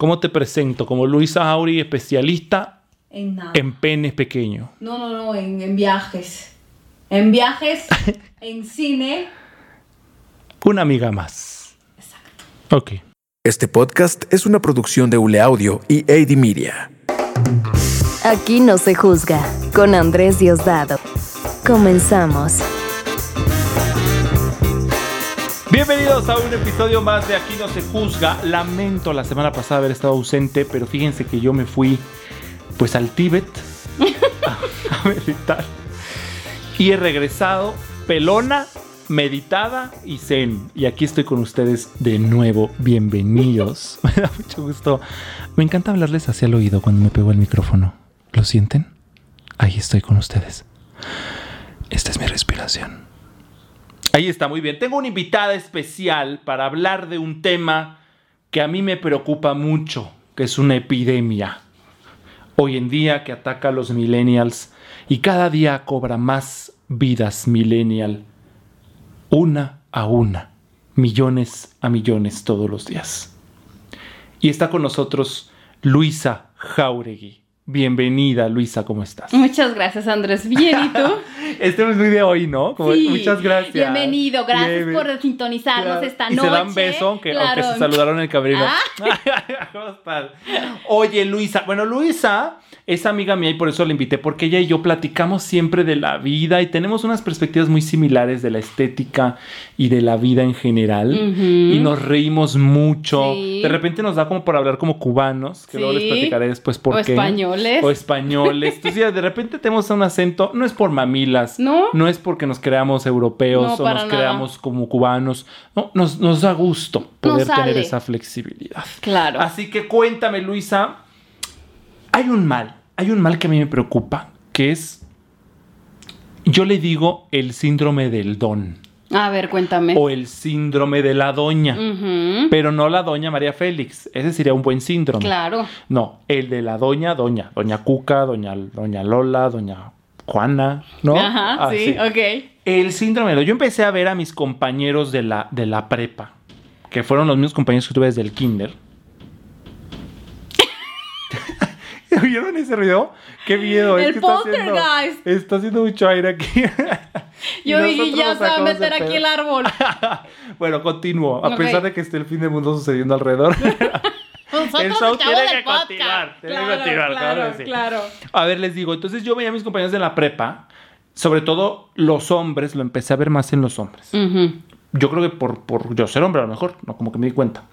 ¿Cómo te presento? Como Luisa Auri, especialista En nada. en penes pequeños. No, no, no, en, en viajes. En viajes, en cine. Una amiga más. Exacto. Ok. Este podcast es una producción de Ule Audio y AD Media. Aquí no se juzga con Andrés Diosdado. Comenzamos. Bienvenidos a un episodio más de Aquí no se juzga. Lamento la semana pasada haber estado ausente, pero fíjense que yo me fui pues al Tíbet a, a meditar. Y he regresado pelona, meditada y zen. Y aquí estoy con ustedes de nuevo. Bienvenidos. Me da mucho gusto. Me encanta hablarles hacia el oído cuando me pego el micrófono. ¿Lo sienten? Ahí estoy con ustedes. Esta es mi respiración. Ahí está, muy bien. Tengo una invitada especial para hablar de un tema que a mí me preocupa mucho, que es una epidemia. Hoy en día que ataca a los millennials y cada día cobra más vidas millennial. Una a una. Millones a millones todos los días. Y está con nosotros Luisa Jauregui. Bienvenida, Luisa, ¿cómo estás? Muchas gracias, Andrés. Bien, ¿y tú? Este es muy de hoy, ¿no? Como, Sí. Muchas gracias. Bienvenido, gracias Bien, por sintonizarnos Claro. esta y noche. se dan beso, aunque, Claro. aunque se saludaron en el camerino. Ah. Oye, Luisa. Bueno, Luisa es amiga mía y por eso la invité, porque ella y yo platicamos siempre de la vida y tenemos unas perspectivas muy similares de la estética y de la vida en general. Y nos reímos mucho. Sí. De repente nos da como por hablar como cubanos, que luego les Sí. platicaré después por O qué. españoles. O españoles. Entonces, de repente tenemos un acento, no es por mamilas, ¿No? no es porque nos creamos europeos No, o nos nada. creamos como cubanos. No, nos, nos da gusto poder Nos tener esa flexibilidad. Claro. Así que cuéntame, Luisa. Hay un mal, hay un mal que a mí me preocupa, que es, yo le digo el síndrome del don A ver, cuéntame. o el síndrome de la doña, pero no la doña María Félix. Ese sería un buen síndrome. Claro. No, el de la doña, doña, doña Cuca, doña, doña Lola, doña Juana, ¿no? Ajá, Ah, sí, ok. El síndrome de Yo empecé a ver a mis compañeros de la, de la prepa, que fueron los mismos compañeros que tuve desde el kinder. ¿Vieron ese ruido? ¡Qué miedo! El es que está haciendo, poltergeist. está haciendo mucho aire aquí. Yo dije, ya se va a meter aquí el árbol. bueno, continúo. A pesar de que esté el fin del mundo sucediendo alrededor. Nosotros El show tiene del que podcast. continuar, tiene que Claro, continuar, claro claro, que sí. claro. A ver, les digo, entonces yo veía a mis compañeros de la prepa, sobre todo los hombres, lo empecé a ver más en los hombres. Yo creo que por, por yo ser hombre a lo mejor, no como que me di cuenta.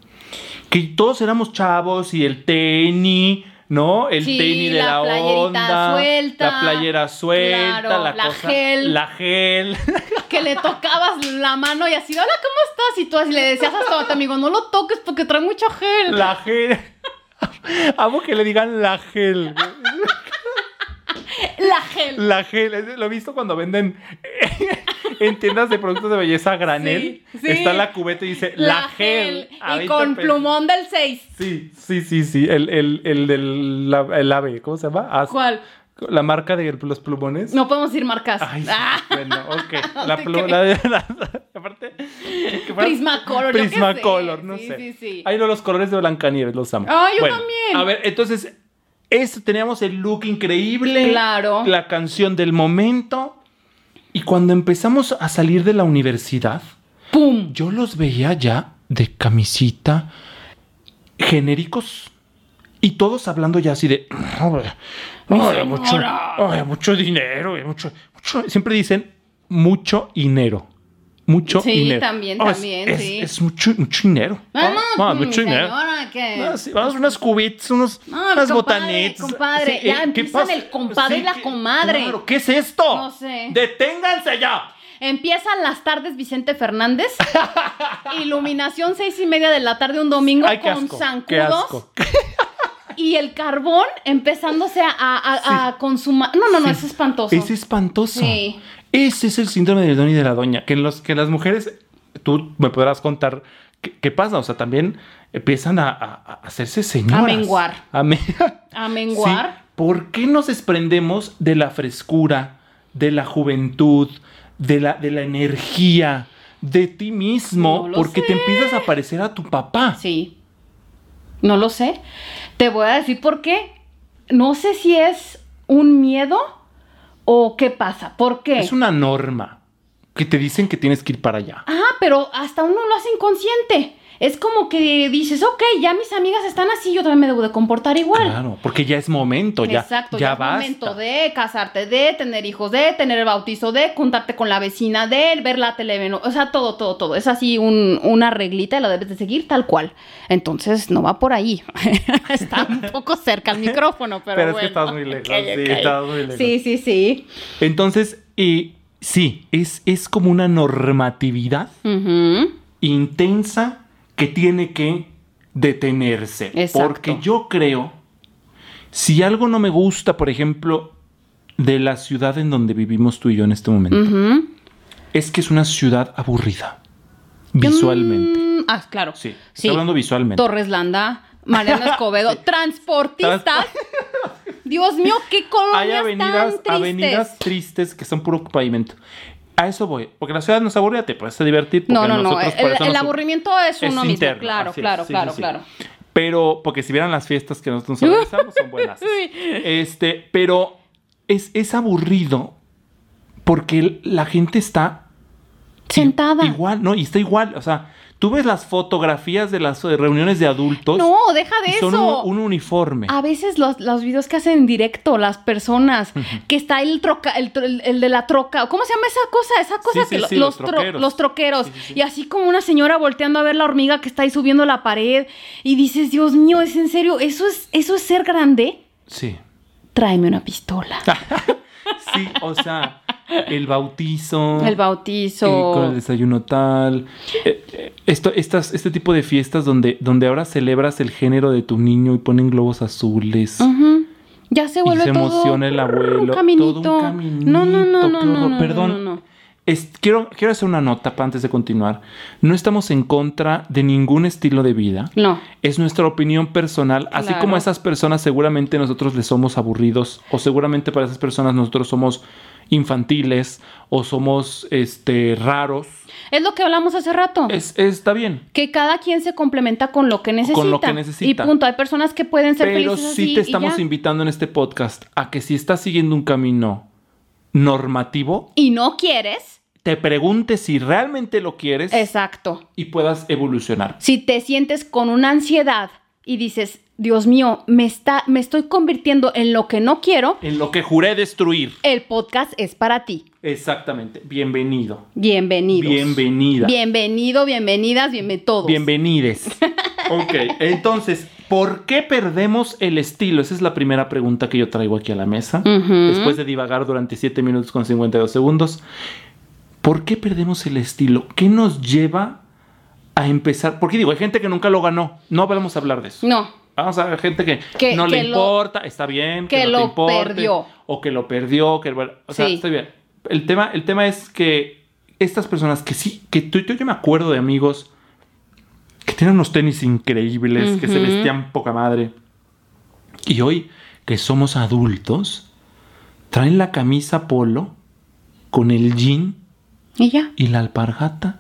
Que todos éramos chavos y el tenis, ¿no? El Sí, tenis de la la, onda. suelta, La playera suelta, claro, la, la cosa. gel. La gel. Que le tocabas la mano y así, hola, ¿cómo estás? Y tú así le decías hasta a tu amigo, no lo toques porque trae mucho gel. la gel. Amo que le digan la gel. La gel. La gel, lo he visto cuando venden en tiendas de productos de belleza a granel. Sí, sí. Está la cubeta y dice la, gel. Y 20 con plumón del 6. Sí, sí, sí, sí. El, el, el del la- el ave, ¿cómo se llama? As- ¿Cuál? La marca de los plumones. No podemos decir marcas. Ay, sí, Ah, bueno, ok. La te plu- creo. la- la- aparte. Prismacolor, Prismacolor, no Sí, sé. sí, sí. Ay, no, los colores de Blancanieves, los amo. Ah, yo también. A ver, entonces, eso, teníamos el look increíble. Claro. La canción del momento. Y cuando empezamos a salir de la universidad, ¡Pum! yo los veía ya de camisita, genéricos. Y todos hablando ya así de. "Ay, ay, mucho, señora". ay, mucho dinero, mucho, mucho". Siempre dicen mucho dinero. Mucho Sí, dinero. también, "Ah, es- también, es, sí. es mucho, mucho dinero. Ah, Ah, mm, mucho dinero. ¿qué? Ah, sí, vamos unas cubits, unos, No, unas compadre, compadre, ya ¿qué empiezan pasa? el compadre y la ¿qué- comadre. claro, ¿Qué es esto? No sé. Deténganse ya. Empiezan las tardes Vicente Fernández. Iluminación seis y media de la tarde un domingo Ay, qué con asco. zancudos. Y el carbón empezándose a, a, a consumar. No, no, no, es espantoso. Es espantoso. Sí. Ese es el síndrome del don y de la doña. Que, en los, que las mujeres, tú me podrás contar qué, pasa. O sea, también empiezan a, a- a hacerse señoras. A menguar. A, me- A menguar. Sí. ¿Por qué nos desprendemos de la frescura, de la juventud, de la, de la energía, de ti mismo? No porque te empiezas a parecer a tu papá. Sí. No lo sé. Te voy a decir por qué. No sé si es un miedo o qué pasa. ¿Por qué? Es una norma que te dicen que tienes que ir para allá. Ah, pero hasta uno lo hace inconsciente. Es como que dices, ok, ya mis amigas están así, yo también me debo de comportar igual. Claro, porque ya es momento, ya, Exacto, ya ya es basta. momento de casarte, de tener hijos, de tener el bautizo, de juntarte con la vecina, de ver la televisión, o sea, todo, todo, todo. Es así un- una reglita y la debes de seguir tal cual. Entonces, no va por ahí. Está un poco cerca el micrófono, pero, Pero es bueno. que estás muy lejos, sí, estás muy lejos. Sí, sí, sí. Entonces, y sí, es, es como una normatividad intensa que tiene que detenerse. Exacto. Porque yo creo, si algo no me gusta, por ejemplo, de la ciudad en donde vivimos tú y yo en este momento, es que es una ciudad aburrida. Visualmente. Mm, ah, claro. Sí, estoy hablando visualmente. Torres Landa, Mariano Escobedo, transportistas. Dios mío, qué Hay colonias avenidas, tan tristes. avenidas tristes que son puro pavimento. A eso voy. Porque la ciudad nos aburre, te puedes divertir. No, no, no. El, aburrimiento es es uno mismo. Claro, es, claro, sí, claro, sí, sí. claro. Pero, porque si vieran las fiestas que nosotros nos organizamos, son buenas. Este, pero es, es aburrido porque la gente está Sentada. igual, ¿no? Y está igual. O sea, tú ves las fotografías de las eh, reuniones de adultos. No, deja de y eso. son un, un uniforme. A veces los, los videos que hacen en directo, las personas, que está el troca, el, el- el de la troca, ¿cómo se llama esa cosa? Esa cosa Sí, sí, que lo- sí, los, los tro- troqueros. los troqueros. Y así como una señora volteando a ver la hormiga que está ahí subiendo la pared. Y dices, Dios mío, ¿es en serio? ¿Eso es, eso es ser grande? Sí. Tráeme una pistola. Sí, o sea, el bautizo. El eh, bautizo. con el desayuno tal. Eh, eh, esto, estas, este tipo de fiestas donde, donde ahora celebras el género de tu niño y ponen globos azules. Ya se Y vuelve se todo emociona el abuelo. Un caminito. Todo un caminito. No, no, no, no, no, Perdón. no, no. Es- quiero, quiero hacer una nota pa- antes de continuar. No estamos en contra de ningún estilo de vida. No. Es nuestra opinión personal, así Claro. como a esas personas seguramente nosotros les somos aburridos o seguramente para esas personas nosotros somos infantiles o somos este raros. Es lo que hablamos hace rato. Es, está bien. Que cada quien se complementa con lo que necesita. Con lo que necesita. Y punto. Hay personas que pueden ser Pero felices sí así te estamos invitando en este podcast a que si estás siguiendo un camino normativo, Y no quieres. te preguntes si realmente lo quieres Exacto. y puedas evolucionar. Si te sientes con una ansiedad y dices, Dios mío, me, está, me estoy convirtiendo en lo que no quiero, En lo que juré destruir. el podcast es para ti. Exactamente. Bienvenido. Bienvenidos. Bienvenida. Bienvenido, bienvenidas, bienvenidos todos. Bienvenides. ok, entonces, ¿por qué perdemos el estilo? Esa es la primera pregunta que yo traigo aquí a la mesa. Después de divagar durante 7 minutos con 52 segundos. ¿Por qué perdemos el estilo? ¿Qué nos lleva a empezar? Porque digo, hay gente que nunca lo ganó. No vamos a hablar de eso. No. Vamos a ver gente que, Que- no le lo- importa, está bien, que, que no lo te importe, perdió. o que lo perdió, que bueno, o sea, Sí. está bien. El tema, el tema es que estas personas que sí, que tú, yo me acuerdo de amigos que tienen unos tenis increíbles, que se vestían poca madre. Y hoy que somos adultos, traen la camisa polo con el jean Y ya. y la alpargata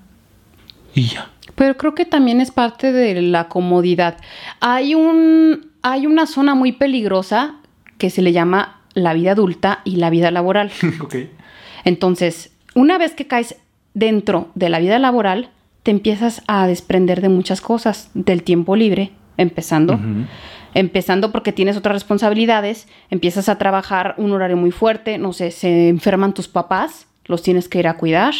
y ya. Pero creo que también es parte de la comodidad. Hay un hay una zona muy peligrosa que se le llama la vida adulta y la vida laboral. ok. Entonces, una vez que caes dentro de la vida laboral, te empiezas a desprender de muchas cosas, del tiempo libre, empezando. Empezando porque tienes otras responsabilidades, empiezas a trabajar un horario muy fuerte, no sé, se enferman tus papás, los tienes que ir a cuidar,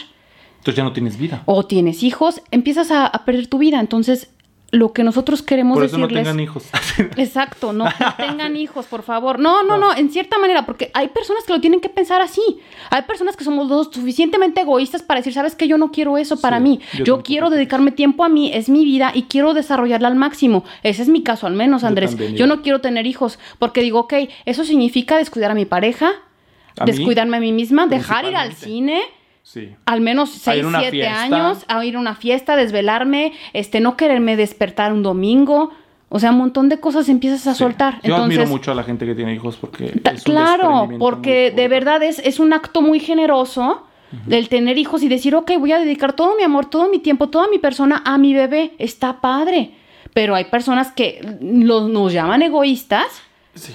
Entonces ya no tienes vida. o tienes hijos, empiezas a, a perder tu vida. Entonces, lo que nosotros queremos Por eso no decirles... tengan hijos. Exacto, no, no tengan hijos, por favor. No, no, no, en cierta manera, porque hay personas que lo tienen que pensar así. Hay personas que somos lo suficientemente egoístas para decir, sabes que yo no quiero eso para Sí, mí. yo quiero dedicarme tiempo a mí, es mi vida y quiero desarrollarla al máximo. Ese es mi caso, al menos, Yo Andrés. también, yo no quiero tener hijos porque digo, ok, eso significa descuidar a mi pareja, ¿A mí? descuidarme a mí misma, dejar ir al cine Sí. al menos A ir 6, a una 7 fiesta. años, a ir a una fiesta, desvelarme, este, no quererme despertar un domingo. O sea, un montón de cosas empiezas a Sí. soltar. Yo admiro mucho a la gente que tiene hijos porque. es claro, porque de verdad es, es un acto muy generoso del tener hijos y decir, ok, voy a dedicar todo mi amor, todo mi tiempo, toda mi persona a mi bebé. Está padre. Pero hay personas que los, nos llaman egoístas Sí.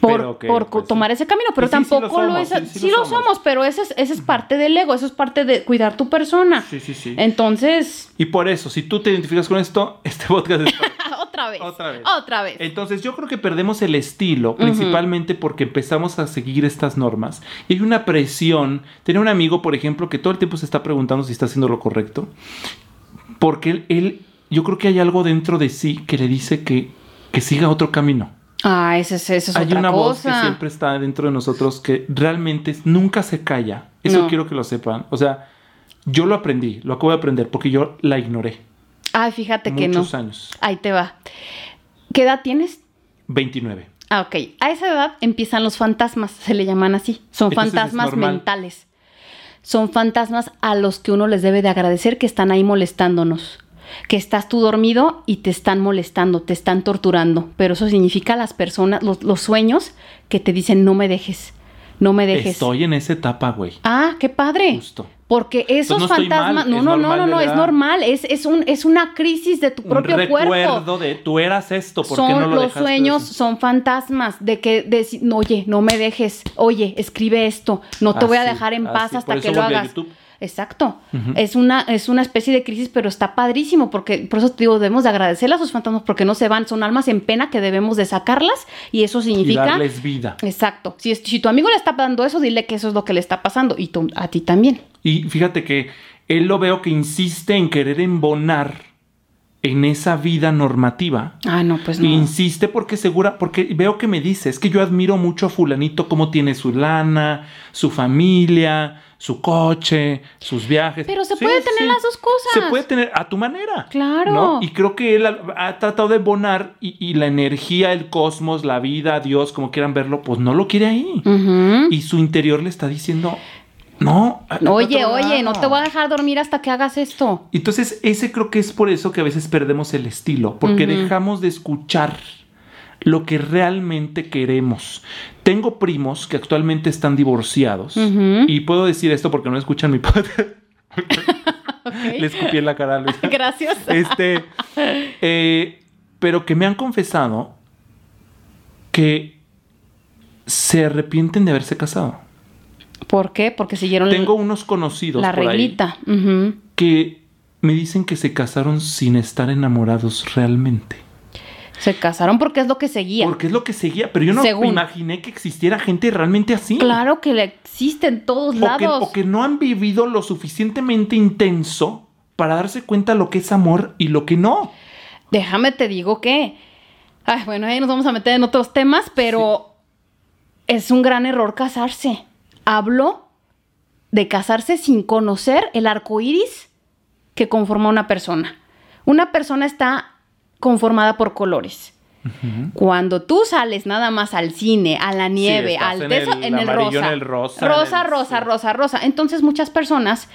Por, que, por pues, tomar ese camino, pero Y sí, sí tampoco lo es. sí, lo lo somos. somos, pero ese es, ese es parte del ego, eso es parte de cuidar tu persona. Sí, sí, sí. Entonces, Y por eso, si tú te identificas con esto, este podcast es otra vez. Otra vez. Otra vez. Entonces yo creo que perdemos el estilo, principalmente porque empezamos a seguir estas normas. Y hay una presión. Tenía un amigo, por ejemplo, que todo el tiempo se está preguntando si está haciendo lo correcto. Porque él, él- yo creo que hay algo dentro de sí que le dice que, que siga otro camino. Ah, ese, es- ese es hay otra una voz que siempre está dentro de nosotros que realmente nunca se calla. Eso No. quiero que lo sepan. O sea, yo lo aprendí, lo acabo de aprender porque yo la ignoré. Ay, fíjate que no. Muchos años. Ahí te va. ¿Qué edad tienes? 29. Ah, ok. A esa edad empiezan los fantasmas, se le llaman así. Son Entonces, fantasmas mentales. Son fantasmas a los que uno les debe de agradecer que están ahí molestándonos. Que estás tú dormido y te están molestando, te están torturando. Pero eso significa las personas, los, los sueños que te dicen no me dejes, no me dejes. Estoy en esa etapa, güey. Ah, qué padre. Justo. Porque esos no fantasmas, no, es no, no, no, no, es normal, es, es, un, es una crisis de tu propio un cuerpo recuerdo de tú eras esto, ¿por qué son no lo los sueños así? son fantasmas de que de, oye no me dejes oye escribe esto no te voy a Así, dejar en paz así, hasta por que lo hagas YouTube. Exacto. Es una es una especie de crisis pero está padrísimo porque por eso te digo debemos de agradecerle a sus fantasmas porque no se van son almas en pena que debemos de sacarlas y eso Y significa darles vida. exacto. Si, si tu amigo le está dando eso dile que eso es lo que le está pasando y tú, a ti también. Y fíjate que él lo veo que insiste en querer embonar en esa vida normativa. ah no pues no. Insiste porque segura, porque veo que me dice, es que yo admiro mucho a fulanito cómo tiene su lana, su familia, su coche, sus viajes. Pero se Sí, puede tener sí. las dos cosas. Se puede tener a tu manera. Claro. ¿no? Y creo que él ha, ha tratado de embonar y, y la energía, el cosmos, la vida, Dios, como quieran verlo, pues no lo quiere ahí. Y su interior le está diciendo, no. Oye, oye, no lado". te voy a dejar dormir hasta que hagas esto. Entonces, ese creo que es por eso que a veces perdemos el estilo, porque dejamos de escuchar lo que realmente queremos. Tengo primos que actualmente están divorciados y puedo decir esto porque no escuchan mi podcast. Le escupí en la cara a Luis. Gracias. Este, eh, pero que me han confesado que se arrepienten de haberse casado. ¿Por qué? Porque siguieron Tengo unos conocidos la por ahí que me dicen que se casaron sin estar enamorados realmente. Se casaron porque es lo que seguía. Porque es lo que seguía, pero yo no Según. imaginé que existiera gente realmente así. Claro que le existe en todos O que, lados. o que no han vivido lo suficientemente intenso para darse cuenta lo que es amor y lo que no. Déjame te digo que. Ay, bueno, ahí nos vamos a meter en otros temas, pero es un gran error casarse. Hablo de casarse sin conocer el arco iris que conforma una persona. Una persona está conformada por colores. Cuando tú sales nada más al cine, a la nieve, al en teso- el en el amarillo, rosa. en el rosa, Rosa, en el- rosa, sí. rosa, rosa. Entonces muchas personas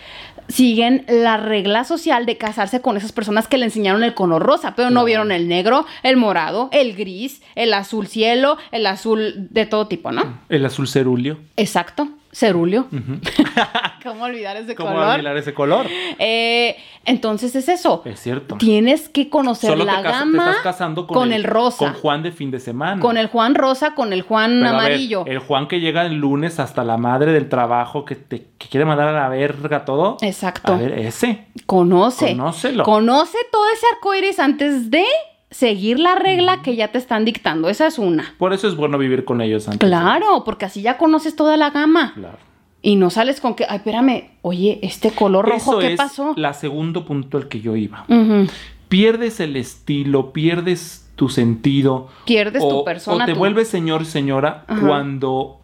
siguen la regla social de casarse con esas personas que le enseñaron el color rosa, pero no Claro. vieron el negro, el morado, el gris, el azul cielo, el azul de todo tipo, ¿no? El azul cerulio. Exacto, cerulio. ¿Cómo olvidar ese ¿Cómo color? bailar ese color? Eh, entonces es eso. Es cierto. Tienes que conocer Solo la casas- te gama estás casando con, el, rosa. Con Juan de fin de semana. Con el Juan rosa, con el Juan Pero a ver, amarillo. el Juan que llega el lunes hasta la madre del trabajo que te que quiere mandar a la verga todo. Exacto. A ver, ese. Conoce. Conócelo. Conoce todo ese arco iris antes de seguir la regla que ya te están dictando. Esa es una. Por eso es bueno vivir con ellos antes. Claro, porque así ya conoces toda la gama. Claro. Y no sales con que, ay, espérame, oye, este color rojo, Eso ¿qué es pasó? la segundo punto al que yo iba. Pierdes el estilo, pierdes tu sentido. Pierdes tu persona, O te tú. vuelves señor, señora, Ajá. cuando.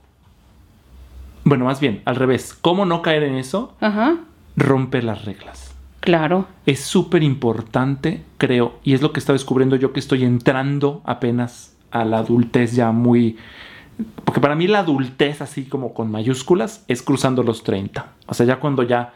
Bueno, más bien, al revés. ¿Cómo no caer en eso? Ajá, Romper las reglas. Claro. Es súper importante, creo, y es lo que está descubriendo yo que estoy entrando apenas a la adultez ya muy... Porque para mí la adultez, así como con mayúsculas, es cruzando los 30. O sea, ya cuando ya,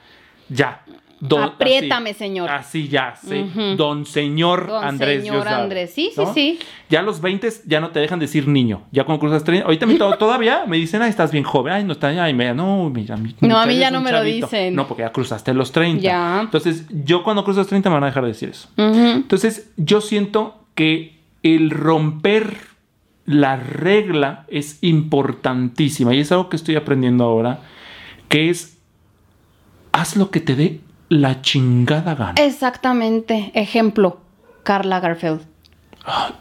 ya, Don- Apriétame, así, señor. Así ya, sí. Don señor Don Andrés señor Diosdado, Andrés, sí, sí, ¿no? sí. Ya a los 20 ya no te dejan decir niño. Ya cuando cruzas 30, ahorita todavía me dicen, ay, estás bien joven. Ay, no está, ay, me, no, mira, mi No, a mí ya no me lo dicen. No, porque ya cruzaste los 30. Ya. Entonces, yo cuando cruzas 30 me van a dejar de decir eso. Entonces, yo siento que el romper la regla es importantísima y es algo que estoy aprendiendo ahora, que es haz lo que te dé la chingada gana. Exactamente. Ejemplo, Carla Garfield.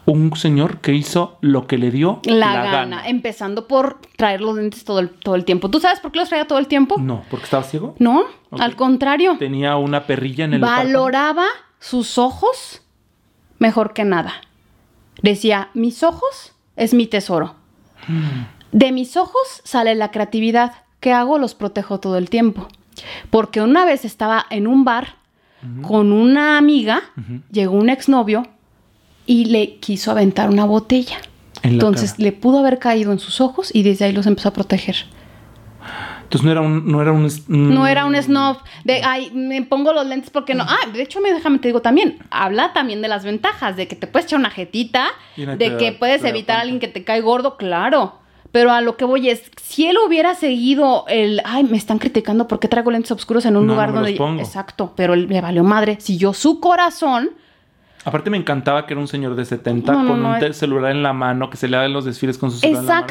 Un señor que hizo lo que le dio La, gana. Empezando por traer los lentes todo el, todo el tiempo. ¿Tú sabes por qué los traía todo el tiempo? No, porque estaba ciego. No, al contrario. Tenía una perrilla en el. Valoraba sus ojos mejor que nada. Decía, mis ojos es mi tesoro. De mis ojos sale la creatividad. ¿Qué hago? Los protejo todo el tiempo. Porque una vez estaba en un bar con una amiga, llegó un exnovio y le quiso aventar una botella. En la Entonces cara. le pudo haber caído en sus ojos y desde ahí los empezó a proteger. Entonces no era un... No era un, mm, No era un snob de, ay, me pongo los lentes porque no. Ah, de hecho, me déjame te digo también, habla también de las ventajas, de que te puedes echar una jetita, de da- que puedes evitar a alguien que te cae gordo, claro. Pero a lo que voy es, si él hubiera seguido el, ay, me están criticando porque traigo lentes oscuros en un No, lugar no donde... los pongo. Exacto, pero él le valió madre. Siguió su corazón. Aparte me encantaba que era un señor de 70 No, no, con un celular en la mano, que se le da en los desfiles con su celular en la mano.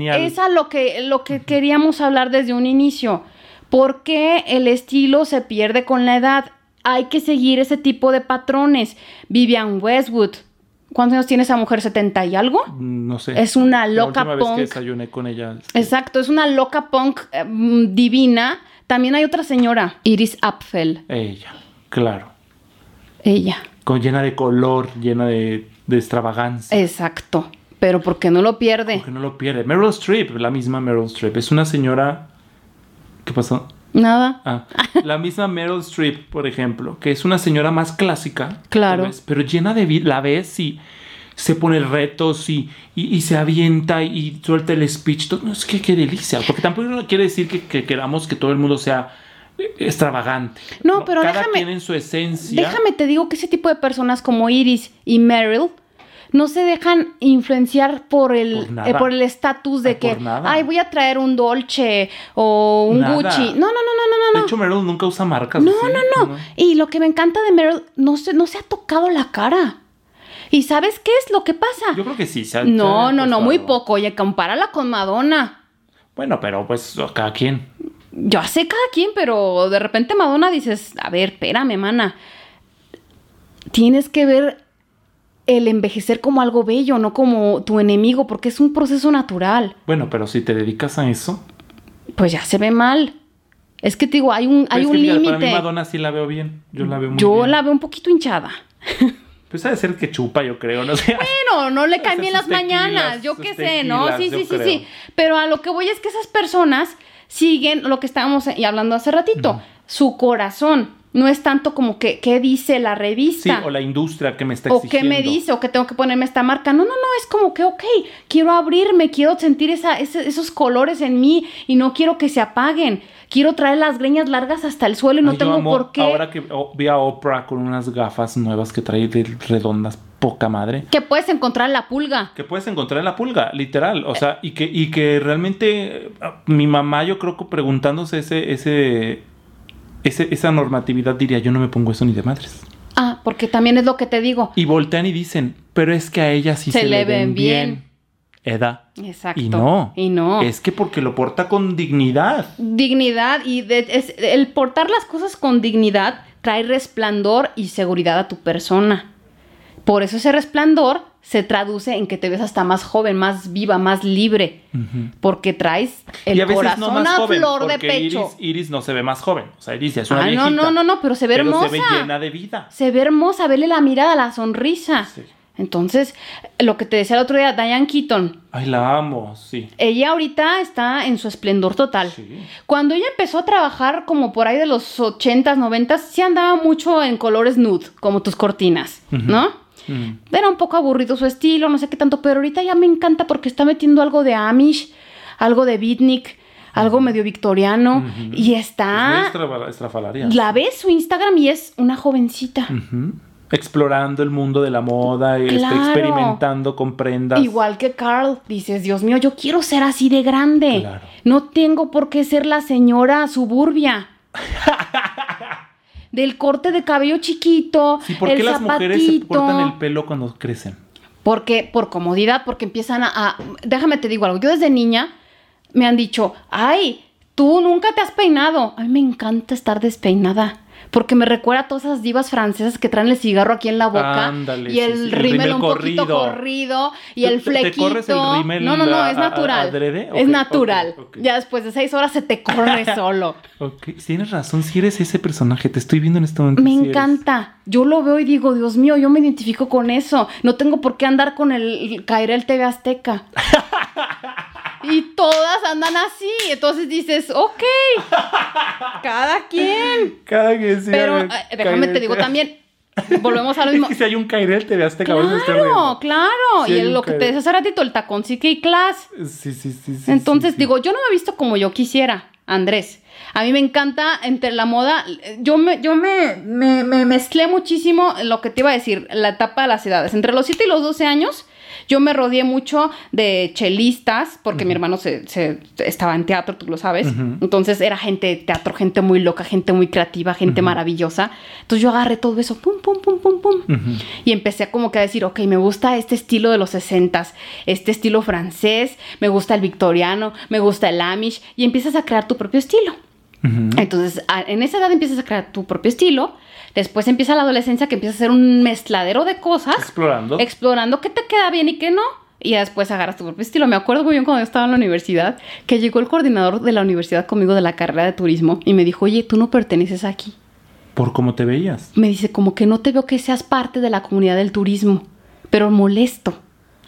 Exacto. Es a lo que, lo que queríamos hablar desde un inicio. ¿Por qué el estilo se pierde con la edad? Hay que seguir ese tipo de patrones. Vivian Westwood. ¿Cuántos años tiene esa mujer? ¿70 y algo? No sé. Es una La loca última vez que punk. desayuné con ella. este, Exacto, es una loca punk eh, mm, divina. También hay otra señora, Iris Apfel. Ella, claro. Ella. Con, llena de color, llena de, de extravagancia. Exacto. Pero ¿por qué no lo pierde? Porque no lo pierde. Meryl Streep, la misma Meryl Streep. Es una señora. ¿Qué pasó? Nada. Ah, la misma Meryl Streep, por ejemplo, que es una señora más clásica. Claro. pero llena de vida. La ves y se pone retos y, y, y se avienta y suelta el speech. todo. No, es que qué delicia. Porque tampoco quiere decir que, que queramos que todo el mundo sea eh, extravagante. No, pero Cada déjame- quien en su esencia. Déjame te digo que ese tipo de personas como Iris y Meryl no se dejan influenciar por el Por eh, por el estatus de Ay, que ay voy a traer un Dolce o un Nada. Gucci. No, no, no, no, no, De no. hecho, Meryl nunca usa marcas. No, no, no. Y lo que me encanta de Meryl, no se, no se ha tocado la cara. ¿Y sabes qué es lo que pasa? Yo creo que sí. se ha- no, no, no, muy poco. Oye, compárala con Madonna. Bueno, pero pues cada quien. Yo sé cada quien, pero de repente Madonna dices, a ver, espérame, mana. Tienes que ver el envejecer como algo bello, no como tu enemigo, porque es un proceso natural. Bueno, pero si te dedicas a eso. Pues ya se ve mal. Es que te digo, hay un, hay es un Para mí límite. Madonna sí la veo bien. Yo la veo muy Yo bien. la veo un poquito hinchada. Pues ha de ser que chupa, yo creo, no sé. Bueno, no le caen bien las mañanas, yo qué sé, ¿no? Sí, sí, sí, creo. sí. Pero a lo que voy es que esas personas siguen lo que estábamos y hablando hace ratito, su corazón. No es tanto como que qué dice la Sí, revista. o la industria que me está o exigiendo. qué me dice, o que tengo que ponerme esta marca. No, no, no, es como que, ok, quiero abrirme, quiero sentir esa, esos colores en mí y no quiero que se apaguen. Quiero traer las greñas largas hasta el suelo y no Ay, tengo amo- por qué. Ahora que vi a Oprah con unas gafas nuevas que trae de redondas, poca madre. Que puedes encontrar la pulga. Que puedes encontrar en la pulga, literal. O sea, y que, y que realmente eh, mi mamá, yo creo que preguntándose ese, ese, ese, esa normatividad diría, yo no me pongo eso ni de madres. Ah, porque también es lo que te digo. Y voltean y dicen, pero es que a ella sí se, le ven bien. Eda. Exacto. Y no. Y no. Es que porque lo porta con dignidad. dignidad y de- es- el portar las cosas con dignidad trae resplandor y seguridad a tu persona. Por eso ese resplandor se traduce en que te ves hasta más joven, más viva, más libre, porque traes el y a veces corazón no más a joven, flor de pecho. Iris, Iris no se ve más joven. O sea, Iris ya es una Ah, no, viejita. no, no, no, pero se ve pero hermosa. se ve llena de vida. Se ve hermosa, vele la mirada, la sonrisa. Sí. Entonces, lo que te decía el otro día, Diane Keaton, Ay, la amo, sí. ella ahorita está en su esplendor total. Sí. Cuando ella empezó a trabajar como por ahí de los 80s, 90s, sí andaba mucho en colores nude, como tus cortinas, ¿no? Mm. Era un poco aburrido su estilo, no sé qué tanto, pero ahorita ya me encanta porque está metiendo algo de Amish, algo de beatnik, algo medio victoriano. Y Es está. estra- estrafalaria. La ves su Instagram y es una jovencita. Explorando el mundo de la moda, este, Claro. experimentando con prendas. Igual que Carl, dices, Dios mío, yo quiero ser así de grande. Claro. No tengo por qué ser la señora suburbia. Del corte de cabello chiquito, Sí, ¿por el qué las mujeres se zapatito. cortan el pelo cuando crecen? Porque, por comodidad, porque empiezan a, a- Déjame te digo algo. Yo desde niña me han dicho, ay, tú nunca te has peinado. A mí me encanta estar despeinada. Porque me recuerda a todas esas divas francesas que traen el cigarro aquí en la boca. Ándale, y sí, el sí, el rímel rímel un poquito corrido. corrido. Y ¿Te- el te- te flequito. corres el rímel no, no, no, es natural. Es natural. Ya después de seis horas se te corre solo. Ok, tienes razón, si eres ese personaje, te estoy viendo en este momento. Me sí eres. encanta. Yo lo veo y digo, Dios mío, yo me identifico con eso. No tengo por qué andar con el caer el TV Azteca. y todas andan así. Entonces dices, ok, cada quien. Cada que sí, Pero ver, eh, déjame te digo también, volvemos a lo Es mismo. que si hay un Azteca, por eso me estoy Claro, claro. Y es lo que te decía hace ratito, el tacón sí que hay class. Sí, sí, sí. sí, Entonces, sí, sí. digo, yo no me he visto como yo quisiera, Andrés. A mí me encanta entre la moda. Yo me, yo me, me, me mezclé muchísimo lo que te iba a decir, la etapa de las edades. Entre los 7 y los 12 años, yo me rodeé mucho de chelistas, porque mi hermano se, se- estaba en teatro, tú lo sabes. Entonces era gente de teatro, gente muy loca, gente muy creativa, gente maravillosa. Entonces yo agarré todo eso, pum, pum, pum, pum, pum. Y empecé a como que a decir, ok, me gusta este estilo de los 60 este estilo francés, me gusta el victoriano, me gusta el amish, y empiezas a crear tu propio estilo. Entonces, en esa edad empiezas a crear tu propio estilo, después empieza la adolescencia que empieza a ser un mezcladero de cosas, Explorando. explorando qué te queda bien y qué no. Y después agarras tu propio estilo. Me acuerdo muy bien cuando yo estaba en la universidad, que llegó el coordinador de la universidad conmigo de la carrera de turismo y me dijo, oye, tú no perteneces aquí Por cómo te veías. me dice como que no te veo que seas parte de la comunidad del turismo, pero molesto.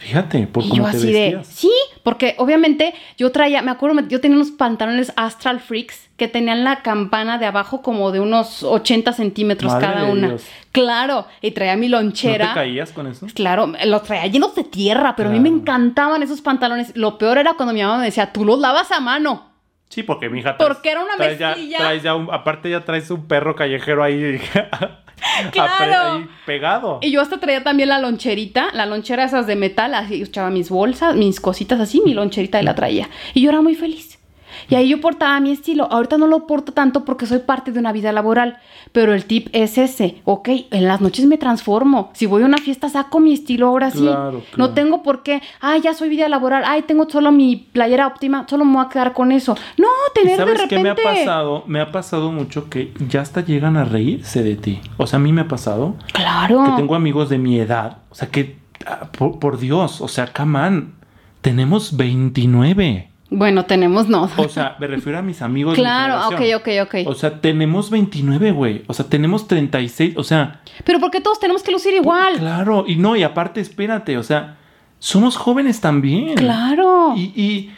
Fíjate, por y cómo yo te así vestías. de, sí, porque obviamente yo traía, me acuerdo, yo tenía unos pantalones Astral Freaks que tenían la campana de abajo como de unos 80 centímetros Madre cada una. Dios. Claro, y traía mi ¿No lonchera. te caías con eso? Claro, los traía llenos de tierra, pero a mí me encantaban esos pantalones. Lo peor era cuando mi mamá me decía, tú los lavas a mano. Sí, porque mi hija. Porque era una traes ya, mezclilla. traes ya un- aparte ya traes un perro callejero ahí. Claro. ahí pegado. Y yo hasta traía también la loncherita, la lonchera esas de metal, así echaba mis bolsas, mis cositas así, mi loncherita y la traía. Y yo era muy feliz. Y ahí yo portaba mi estilo. Ahorita no lo porto tanto porque soy parte de una vida laboral. Pero el tip es ese. Ok, en las noches me transformo. Si voy a una fiesta, saco mi estilo ahora sí. Claro, claro. No tengo por qué. Ay, ya soy vida laboral. Ay, tengo solo mi playera óptima. Solo me voy a quedar con eso. No, ¿Y tener de sabes repente. qué me ha pasado? Me ha pasado mucho que ya hasta llegan a reírse de ti. O sea, a mí me ha pasado Claro. que tengo amigos de mi edad. O sea, que, ah, por, por Dios, o sea, Camán, tenemos 29. Bueno, tenemos no. O sea, me refiero a mis amigos. de mi claro, ok, ok, ok. O sea, tenemos 29, güey. O sea, tenemos 36. O sea, Pero porque todos tenemos que lucir igual. claro. Y no, y aparte, espérate. O sea, somos jóvenes también. Claro. Y, y,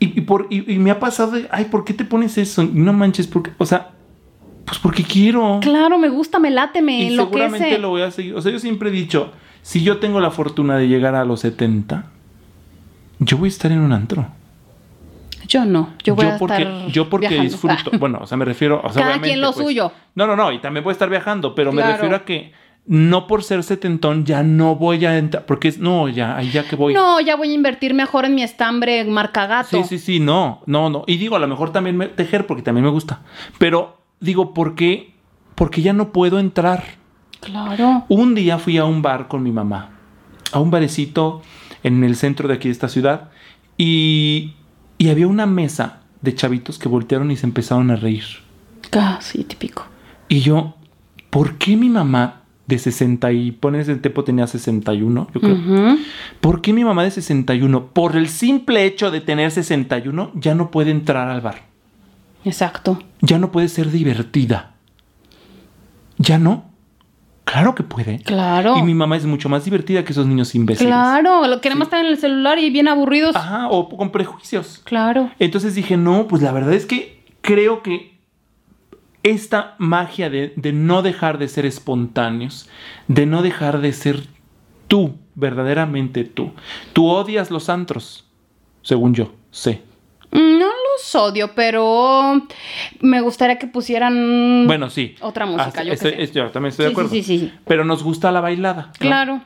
y, y por, y, y me ha pasado de, ay, ¿por qué te pones eso? Y no manches, porque, o sea, pues porque quiero. Claro, me gusta, me late, me y seguramente lo voy a seguir. O sea, yo siempre he dicho, si yo tengo la fortuna de llegar a los 70, yo voy a estar en un antro. Yo no, yo voy a porque, estar yo porque viajando. disfruto. Bueno, o sea, me refiero. O sea, Cada quien lo pues, suyo. No, no, no. Y también voy a estar viajando, pero me refiero a que no por ser setentón ya no voy a entrar. Porque es, no, ya, ya que voy. No, ya voy a invertir mejor en mi estambre marca gato. Sí, sí, sí, no, no, no. Y digo, a lo mejor también me, tejer porque también me gusta. Pero digo, ¿por qué? Porque ya no puedo entrar. Claro. Un día fui a un bar con mi mamá, a un barecito en el centro de aquí de esta ciudad, y, y había una mesa de chavitos que voltearon y se empezaron a reír. Ah, sí, típico. Y yo, ¿por qué mi mamá de 60 y pones el tiempo tenía 61, yo creo? ¿Por qué mi mamá de 61, por el simple hecho de tener 61, ya no puede entrar al bar? Exacto. Ya no puede ser divertida. ¿Ya no? Claro que puede. Claro. Y mi mamá es mucho más divertida que esos niños imbéciles. Claro, lo que nada más están en el celular y bien aburridos. Ajá, o con prejuicios. Claro. Entonces dije, no, pues la verdad es que creo que esta magia de, de no dejar de ser espontáneos, de no dejar de ser tú, verdaderamente tú. Tú odias los antros, según yo, sé. Mm, No los los odio, pero me gustaría que pusieran Bueno, sí. otra música. Ah, yo, estoy- también estoy de acuerdo. sí, sí, sí. Pero nos gusta la bailada. ¿no? Claro.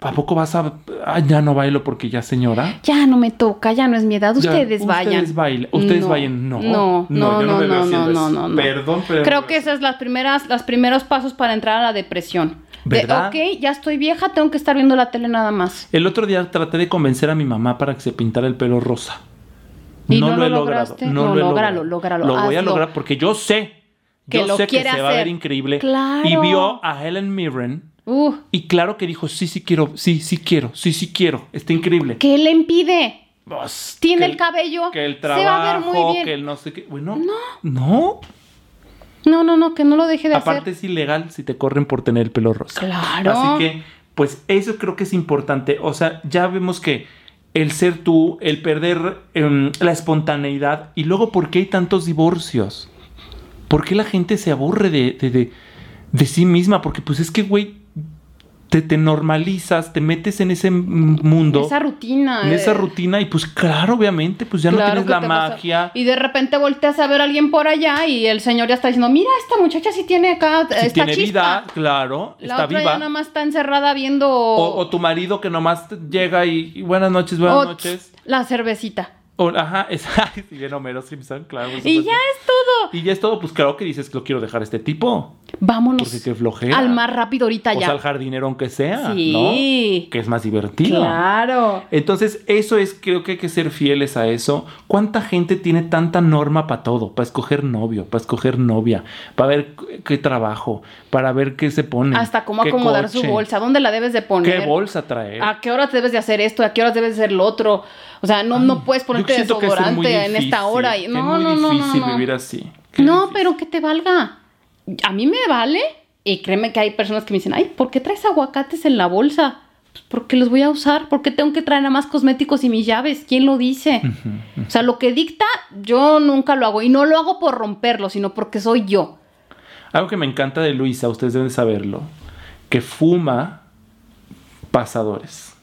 ¿A poco vas a.? Ah, ya no bailo porque ya señora. Ya no me toca, ya no es mi edad. Ya, Ustedes vayan. Ustedes bailen. Ustedes No, vayan. No. No, no, no, no, no, no, no, no. Perdón, pero. Creo que esas las primeras, los primeros pasos para entrar a la depresión. ¿Verdad? De, ok, ya estoy vieja, tengo que estar viendo la tele nada más. El otro día traté de convencer a mi mamá para que se pintara el pelo rosa. ¿Y no lo lo he logrado. lograste? No, No, lo lógralo, logrado. Lo voy a lograr porque yo sé. Que yo lo sé que se va a ver increíble. Claro. Y vio a Helen Mirren. Uh, Y claro que dijo, sí, sí quiero, sí, sí quiero, sí, sí quiero. Está increíble. ¿Qué le impide? Pues, Tiene el cabello, Que el se va a ver trabajo, muy bien. que el no sé qué. Bueno, no. No. No, no, no, que no lo deje de Aparte hacer. es ilegal si te corren por tener el pelo rosa. Claro. Así que, pues eso creo que es importante. O sea, ya vemos que el ser tú, el perder em, la espontaneidad y luego, ¿por qué hay tantos divorcios? ¿Por qué la gente se aburre de, de, de- de sí misma? Porque pues es que, güey, te, te normalizas, te metes en ese mundo. Esa rutina. en esa rutina y pues claro, obviamente, pues ya no tienes la pasa. magia. Y de repente volteas a ver a alguien por allá y el señor ya está diciendo, mira, esta muchacha sí tiene acá, Si esta tiene chispa. vida, claro, La está otra viva. ya nada más está encerrada viendo... O, o tu marido que nomás llega y, y buenas noches, buenas o noches. La cervecita. O, ajá, es, sí, bien Homero Simpson, claro. Y supuesto. ya es todo. Y ya es todo, pues claro que dices que lo quiero dejar a este tipo. Vámonos Porque qué flojera. al más rápido ahorita O ya. sea, al jardinero aunque sea, Sí. ¿no? Que es más divertido. Claro. Entonces, eso es, creo que hay que ser fieles a eso. ¿Cuánta gente tiene tanta norma para todo? Para escoger novio, para escoger novia, para ver qué- trabajo, para ver qué se pone. Hasta cómo acomodar su bolsa, dónde la debes de poner. ¿Qué bolsa traer? ¿A qué horas debes de hacer esto? ¿A qué horas debes de hacer lo otro? O sea, no, no puedes ponerte desodorante en esta hora. y- No, es muy no, no, difícil no, no. vivir así. Qué No, difícil. pero que te valga. A mí me vale. Y créeme que hay personas que me dicen, ay, ¿por qué traes aguacates en la bolsa? Pues porque los voy a usar. porque tengo que traer nada más cosméticos y mis llaves? ¿Quién lo dice? O sea, lo que dicta, yo nunca lo hago. Y no lo hago por romperlo, sino porque soy yo. Algo que me encanta de Luisa, ustedes deben saberlo, que fuma pasadores.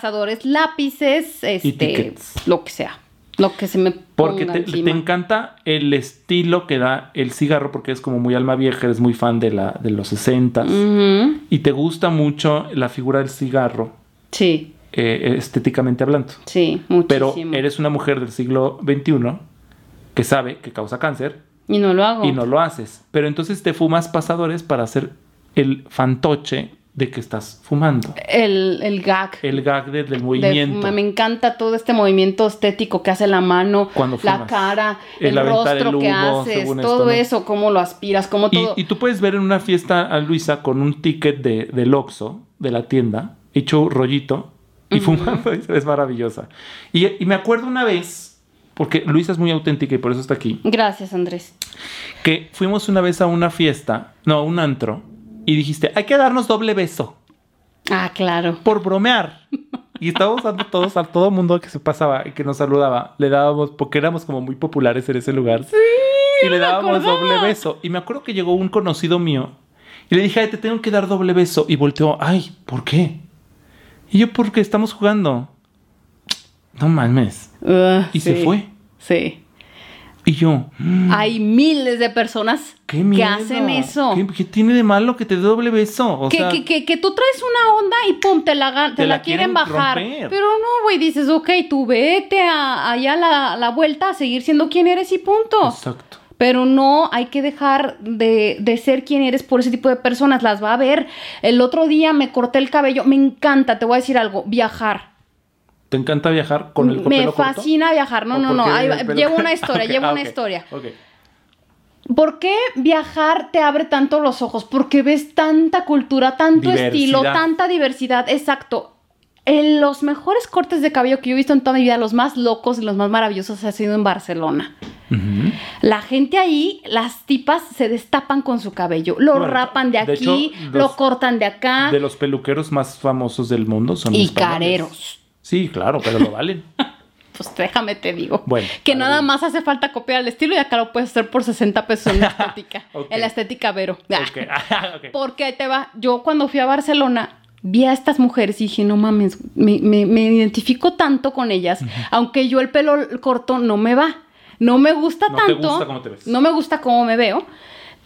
Pasadores, lápices, este, lo que sea. Lo que se me Porque te, encanta el estilo que da el cigarro, porque es como muy alma vieja, eres muy fan de, la, de los 60 Ujú. y te gusta mucho la figura del cigarro, Sí, eh, estéticamente hablando. sí, Pero muchísimo. eres una mujer del siglo XXI que sabe que causa cáncer Y no lo hago. y no lo haces. Pero entonces te fumas pasadores para hacer el fantoche de que estás fumando. El, el gag. El gag de- del de- movimiento. me encanta todo este movimiento estético que hace la mano, Cuando la cara, El el, rostro que haces, todo esto, ¿no? eso, cómo lo aspiras, cómo todo. y tú puedes ver en una fiesta a Luisa con un ticket de, del Oxxo, de la tienda, hecho rollito y fumando. Es, es maravillosa. Y, y me acuerdo una vez, porque Luisa es muy auténtica y por eso está aquí, Gracias, Andrés. que fuimos una vez a una fiesta, no, a un antro, y dijiste, hay que darnos doble beso. Ah, claro. por bromear. Y estábamos dando todos a todo mundo que se pasaba y que nos saludaba. Le dábamos, porque éramos como muy populares en ese lugar. y le dábamos doble beso. Y me acuerdo que llegó un conocido mío y le dije, ay, te tengo que dar doble beso. Y volteó, ay, ¿por qué? Y yo, porque estamos jugando. No mames. Uh, Y se sí, fue. Sí. Y yo, "Mm, Hay miles de personas qué que hacen eso. ¿Qué, qué tiene de malo que te dé doble beso? O que, sea, que, que, que tú traes una onda y pum, te la, te Te la la quieren quieren bajar. romper. Pero no, güey, dices, ok, tú vete a, allá a la, la vuelta a seguir siendo quien eres y punto. Exacto. Pero no hay que dejar de, de ser quien eres por ese tipo de personas. Las va a ver. El otro día me corté el cabello. Me encanta, te voy a decir algo, viajar. ¿Te encanta viajar con el me pelo corto? fascina viajar. No, ¿O no, no. pelo- Llevo una historia, Ok, llevo ah, una historia. ok. ¿Por qué viajar te abre tanto los ojos? Porque ves tanta cultura, tanto estilo, tanta diversidad. Exacto. En los mejores cortes de cabello que yo he visto en toda mi vida, los más locos y los más maravillosos, ha sido en Barcelona. La gente ahí, las tipas se destapan con su cabello. Lo Bueno, rapan de de aquí, lo los- cortan de acá. De los peluqueros más famosos del mundo son y españoles. careros. Sí, claro, pero lo valen. Pues déjame te digo. Bueno, que nada ver. más hace falta copiar el estilo y acá lo puedes hacer por 60 pesos en la estética. Ok. En la estética Vero. Ok, ok. Porque ahí te va. Yo cuando fui a Barcelona vi a estas mujeres y dije, no mames, me, me- me identifico tanto con ellas, aunque yo el pelo corto no me va. no me gusta No te tanto. gusta cómo te ves. No me gusta cómo me veo.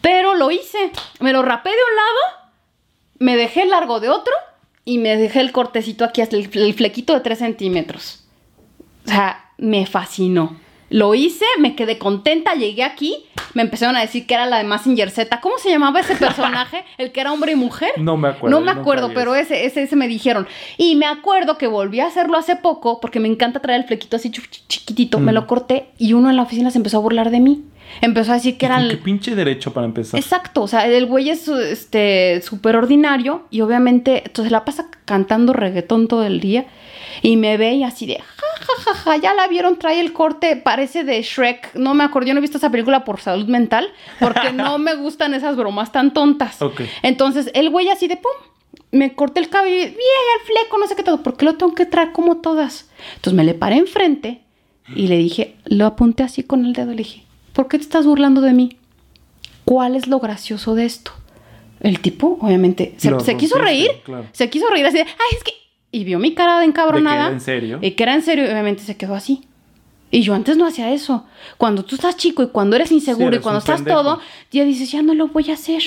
Pero lo hice. Me lo rapé de un lado, me dejé largo de otro y me dejé el cortecito aquí hasta el, el flequito de 3 centímetros. O sea, me fascinó. Lo hice, me quedé contenta, llegué aquí, me empezaron a decir que era la de Massinger Z. ¿Cómo se llamaba ese personaje? ¿El que era hombre y mujer? No me acuerdo, No me acuerdo, pero ese, ese, ese me dijeron. Y me acuerdo que volví a hacerlo hace poco porque me encanta traer el flequito así chiquitito. Me Mm. lo corté y uno en la oficina se empezó a burlar de mí. Empezó a decir que ¿Y era con el- qué pinche derecho para empezar? Exacto, o sea, el güey es este súper ordinario y obviamente entonces la pasa cantando reggaetón todo el día y me ve y así de ja ja ja ja, ya la vieron, trae el corte, parece de Shrek, no me acuerdo, yo no he visto esa película por salud mental porque no me gustan esas bromas tan tontas. Ok. Entonces el güey así de pum, me corté el cabello y bien el fleco, no sé qué todo, ¿por qué lo tengo que traer como todas? Entonces me le paré enfrente y le dije, lo apunté así con el dedo, le dije, ¿por qué te estás burlando de mí? ¿Cuál es lo gracioso de esto? El tipo, obviamente, se, quiso reír, claro. se quiso reír así de, ay, es que... Y vio mi cara de encabronada. ¿De que era en serio? Y que era en serio, y obviamente se quedó así. Y yo antes no hacía eso. Cuando tú estás chico y cuando eres inseguro eres y cuando estás pendejo. todo, ya dices, ya no lo voy a hacer.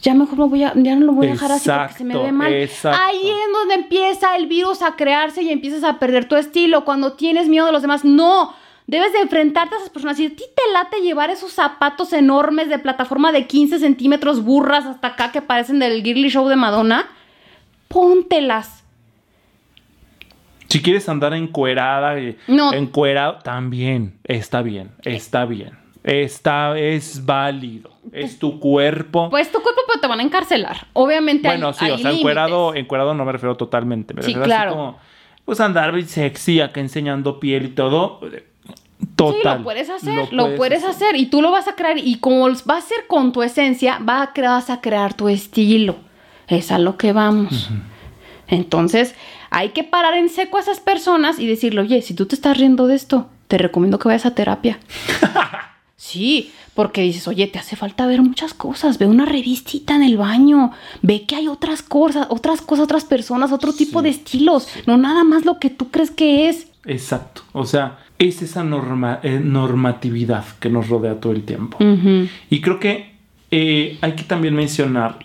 Ya mejor me voy a, ya no lo voy a dejar así porque se me ve mal. exacto. Ahí es donde empieza el virus a crearse y empiezas a perder tu estilo. Cuando tienes miedo de los demás, no. Debes de enfrentarte a esas personas. Si a ti te late llevar esos zapatos enormes de plataforma de 15 centímetros, burras hasta acá que parecen del Girly Show de Madonna, póntelas. Si quieres andar encuerada, y No. encuerado, también está bien, está bien. Está, es válido. Es tu cuerpo. Pues tu cuerpo pero te van a encarcelar. Obviamente hay- bueno, sí, hay o sea, encuerado, encuerado no me refiero totalmente. Me Sí, refiero claro. así como, pues andar sexy, acá enseñando piel y todo. Total. Sí, lo puedes hacer, lo puedes, hacer. y tú lo vas a crear y como va a ser con tu esencia, vas a crear tu estilo. Es a lo que vamos. Entonces, hay que parar en seco a esas personas y decirle, oye, si tú te estás riendo de esto, te recomiendo que vayas a terapia. sí, porque dices, oye, te hace falta ver muchas cosas, ve una revistita en el baño, ve que hay otras cosas, otras cosas, otras personas, otro tipo de estilos, no nada más lo que tú crees que es. Exacto. O sea, es esa norma, eh, normatividad que nos rodea todo el tiempo. Y creo que eh, hay que también mencionar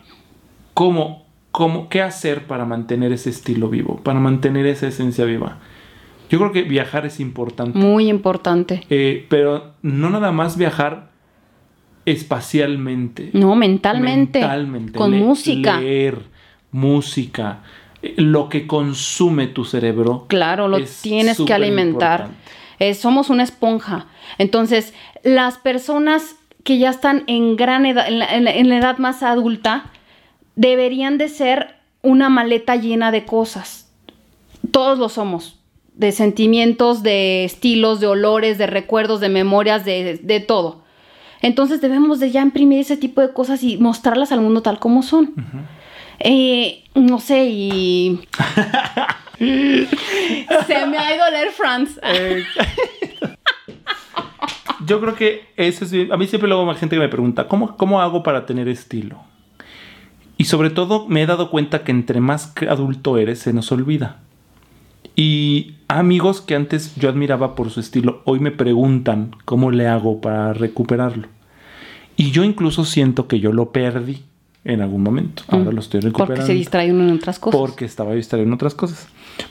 cómo, cómo, qué hacer para mantener ese estilo vivo, para mantener esa esencia viva. Yo creo que viajar es importante, Muy importante. eh, pero no nada más viajar espacialmente. No, mentalmente. Mentalmente. Con Le- música. Leer, música, lo que consume tu cerebro. Claro, lo es tienes que alimentar. importante. Eh, somos una esponja. Entonces, las personas que ya están en gran edad, en la, en la- en la edad más adulta, deberían de ser una maleta llena de cosas. Todos lo somos. De sentimientos, de estilos, de olores, de recuerdos, de memorias, de, de todo. Entonces debemos de ya imprimir ese tipo de cosas y mostrarlas al mundo tal como son. Eh, no sé, y... Se me ha ido a leer France. Eh, Yo creo que eso es A mí siempre luego hay gente que me pregunta, ¿cómo, ¿cómo hago para tener estilo? Y sobre todo me he dado cuenta que entre más adulto eres, se nos olvida. Y amigos que antes yo admiraba por su estilo, hoy me preguntan cómo le hago para recuperarlo. Y yo incluso siento que yo lo perdí en algún momento. Ahora lo estoy recuperando. Porque se distrae uno en otras cosas. Porque estaba distraído en otras cosas.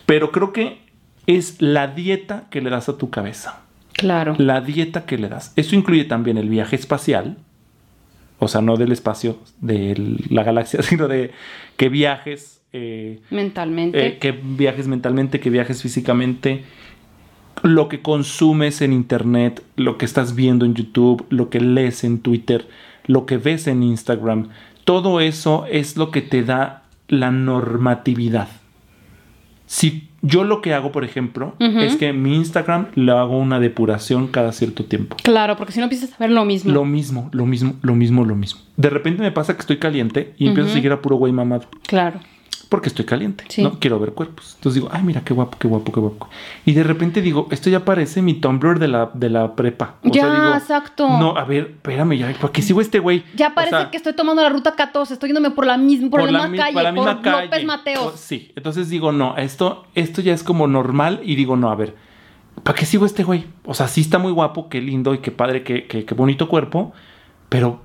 Pero creo que es la dieta que le das a tu cabeza. Claro. La dieta que le das. Eso incluye también el viaje espacial. O sea, no del espacio de la galaxia, sino de que viajes. eh, Mentalmente. eh, que viajes mentalmente, que viajes físicamente. Lo que consumes en internet, lo que estás viendo en YouTube, lo que lees en Twitter, lo que ves en Instagram. Todo eso es lo que te da la normatividad. Si yo lo que hago, por ejemplo, es que mi Instagram le hago una depuración cada cierto tiempo. Claro, porque si no empiezas a ver lo mismo. Lo mismo, lo mismo, lo mismo, lo mismo. De repente me pasa que estoy caliente y empiezo a seguir a puro güey mamado. Claro. Porque estoy caliente, Sí. ¿no? Quiero ver cuerpos. Entonces digo, ay, mira, qué guapo, qué guapo, qué guapo. Y de repente digo, esto ya parece mi Tumblr de la, de la prepa. O Ya, sea, digo, exacto. No, a ver, espérame, ya, ¿para qué sigo este güey? Ya O parece sea, que estoy tomando la ruta 14, estoy yéndome por la misma, por, la misma mi- calle, por la misma por calle. López Mateos. Sí, entonces digo, no, esto, esto ya es como normal y digo, no, a ver, ¿para qué sigo este güey? O sea, sí está muy guapo, qué lindo y qué padre, qué, qué, qué bonito cuerpo, pero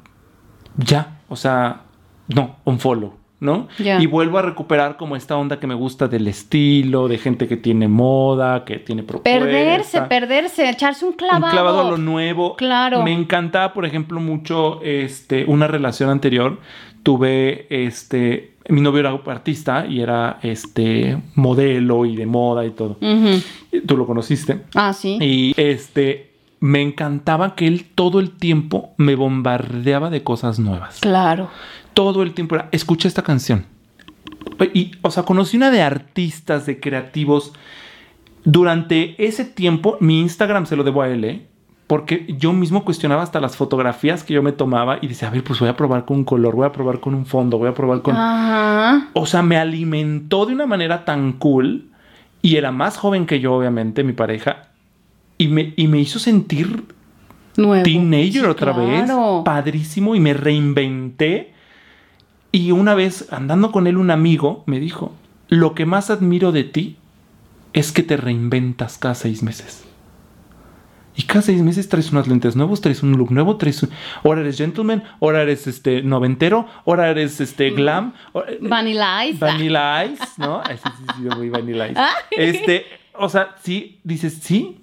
ya, o sea, no, un follow. ¿No? Y vuelvo a recuperar como esta onda que me gusta del estilo, de gente que tiene moda, que tiene propuesta. Perderse, perderse, echarse un clavado. Un clavado a lo nuevo. Claro. Me encantaba, por ejemplo, mucho este, una relación anterior. Tuve este. Mi novio era artista y era este modelo y de moda y todo. Tú lo conociste. Ah, sí. Y este. Me encantaba que él todo el tiempo me bombardeaba de cosas nuevas. Claro. Todo el tiempo era, escucha esta canción. Y, o sea, conocí una de artistas, de creativos. Durante ese tiempo, mi Instagram se lo debo a él, ¿eh? Porque yo mismo cuestionaba hasta las fotografías que yo me tomaba y decía, a ver, pues voy a probar con un color, voy a probar con un fondo, voy a probar con... Ajá. O sea, me alimentó de una manera tan cool y era más joven que yo, obviamente, mi pareja, y me, y me hizo sentir Nuevo. teenager Sí, otra claro. vez, padrísimo, y me reinventé. Y una vez andando con él, un amigo me dijo: Lo que más admiro de ti es que te reinventas cada seis meses. Y cada seis meses traes unos lentes nuevos, traes un look nuevo, traes un... Ahora eres gentleman, ahora eres este noventero, ahora eres este glam. ahora- Vanilla Ice. Vanilla Ice, ¿no? Ay, sí, sí, sí, yo voy Vanilla Ice. Este, o sea, sí, dices, sí.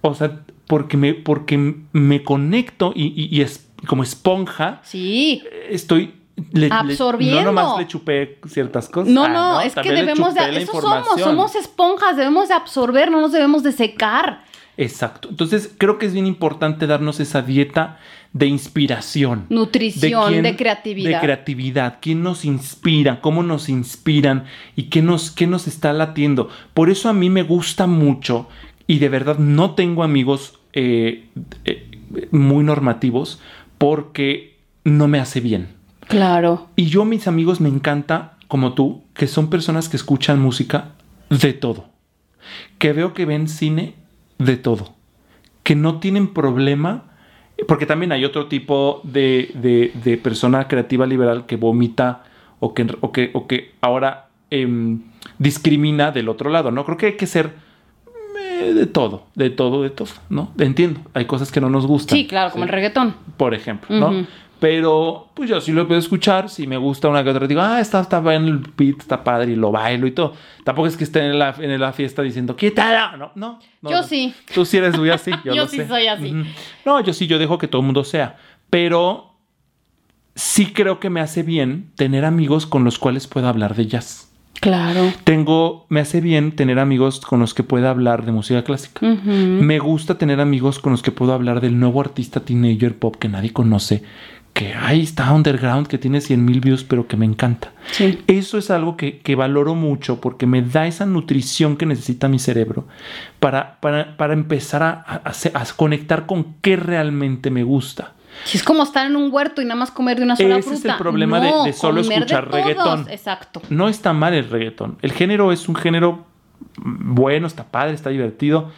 O sea, porque me, porque me conecto y, y- y es como esponja, Sí. estoy... le- le- Absorbiendo. no nomás le chupé ciertas cosas. No, Ah, no, es que debemos de... Eso somos, somos esponjas, debemos de absorber, no nos debemos de secar. Exacto. Entonces, creo que es bien importante darnos esa dieta de inspiración. Nutrición, quién- de creatividad. De creatividad. ¿Quién nos inspira? ¿Cómo nos inspiran? ¿Y qué nos, qué nos está latiendo? Por eso a mí me gusta mucho y de verdad no tengo amigos eh, eh, muy normativos porque no me hace bien. Claro. Y yo, mis amigos, me encanta, como tú, que son personas que escuchan música de todo. Que veo que ven cine de todo. Que no tienen problema. Porque también hay otro tipo de, de- de persona creativa liberal que vomita o que, o que, o que ahora em, discrimina del otro lado, ¿no? Creo que hay que ser eh, de todo, de todo, de todo, ¿no? Entiendo. Hay cosas que no nos gustan. Sí, claro, como el reggaetón. Por ejemplo, ¿no? Pero, pues yo sí lo puedo escuchar. Si me gusta una que otra, digo, ah, está, está bien el beat, está padre y lo bailo y todo. Tampoco es que esté en la, en la fiesta diciendo, quítala. No, no. no, Yo no. sí. Tú sí eres muy así. Yo, Yo lo sí sé. soy así. No, yo sí, yo dejo que todo el mundo sea. Pero sí creo que me hace bien tener amigos con los cuales pueda hablar de jazz. Claro. Tengo, me hace bien tener amigos con los que pueda hablar de música clásica. Me gusta tener amigos con los que puedo hablar del nuevo artista teenager pop que nadie conoce, que ahí está underground, que tiene 100 mil views, pero que me encanta. Sí. Eso es algo que, que valoro mucho porque me da esa nutrición que necesita mi cerebro para, para, para empezar a, a- conectar con qué realmente me gusta. Si es como estar en un huerto y nada más comer de una sola Ese es fruta. el problema de- No, de solo de escuchar reggaetón. Exacto. No está mal el reggaetón. El género es un género bueno, está padre, está divertido.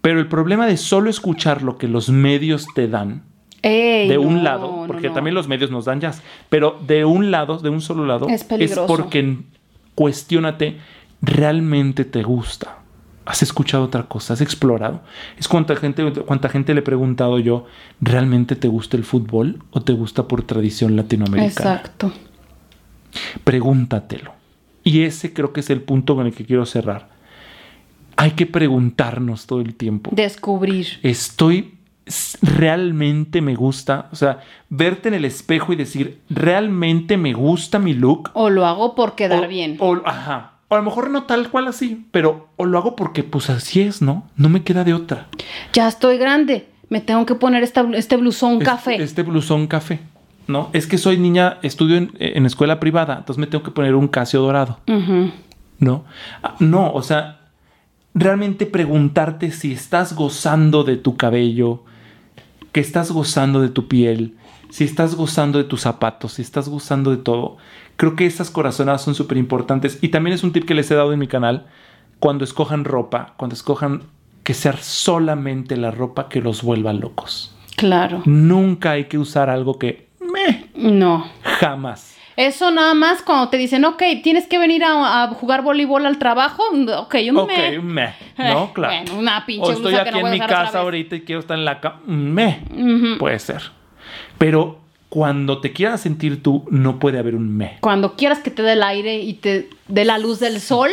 Pero el problema de solo escuchar lo que los medios te dan, Ey, de un no, lado, porque no. también los medios nos dan jazz, pero de un lado, de un solo lado, Es peligroso. porque cuestiónate, ¿realmente te gusta? ¿Has escuchado otra cosa? ¿Has explorado? Es cuánta gente, cuánta gente le he preguntado yo, ¿realmente te gusta el fútbol o te gusta por tradición latinoamericana? Exacto. Pregúntatelo. Y ese creo que es el punto con el que quiero cerrar. Hay que preguntarnos todo el tiempo. Descubrir. Estoy realmente me gusta, o sea, verte en el espejo y decir, realmente me gusta mi look. O lo hago por quedar o, bien. O, ajá. O a lo mejor no tal cual así, pero o lo hago porque pues así es, ¿no? No me queda de otra. Ya estoy grande. Me tengo que poner esta, este blusón Este- café. Este blusón café, ¿no? Es que soy niña, estudio en, en escuela privada, entonces me tengo que poner un casio dorado. ¿no? Ah, No, o sea, realmente preguntarte si estás gozando de tu cabello, que estás gozando de tu piel, si estás gozando de tus zapatos, si estás gozando de todo. Creo que esas corazonadas son súper importantes. Y también es un tip que les he dado en mi canal. Cuando escojan ropa, cuando escojan que sea solamente la ropa que los vuelva locos. Claro. Nunca hay que usar algo que me No. jamás. Eso nada más cuando te dicen, ok, tienes que venir a, a jugar voleibol al trabajo. Ok, un Ok, me. un me. No, claro. bueno, una pinche O estoy blusa que aquí no en mi casa ahorita y quiero estar en la cama. Un me. Puede ser. Pero cuando te quieras sentir tú, no puede haber un me. Cuando quieras que te dé el aire y te dé la luz del sol,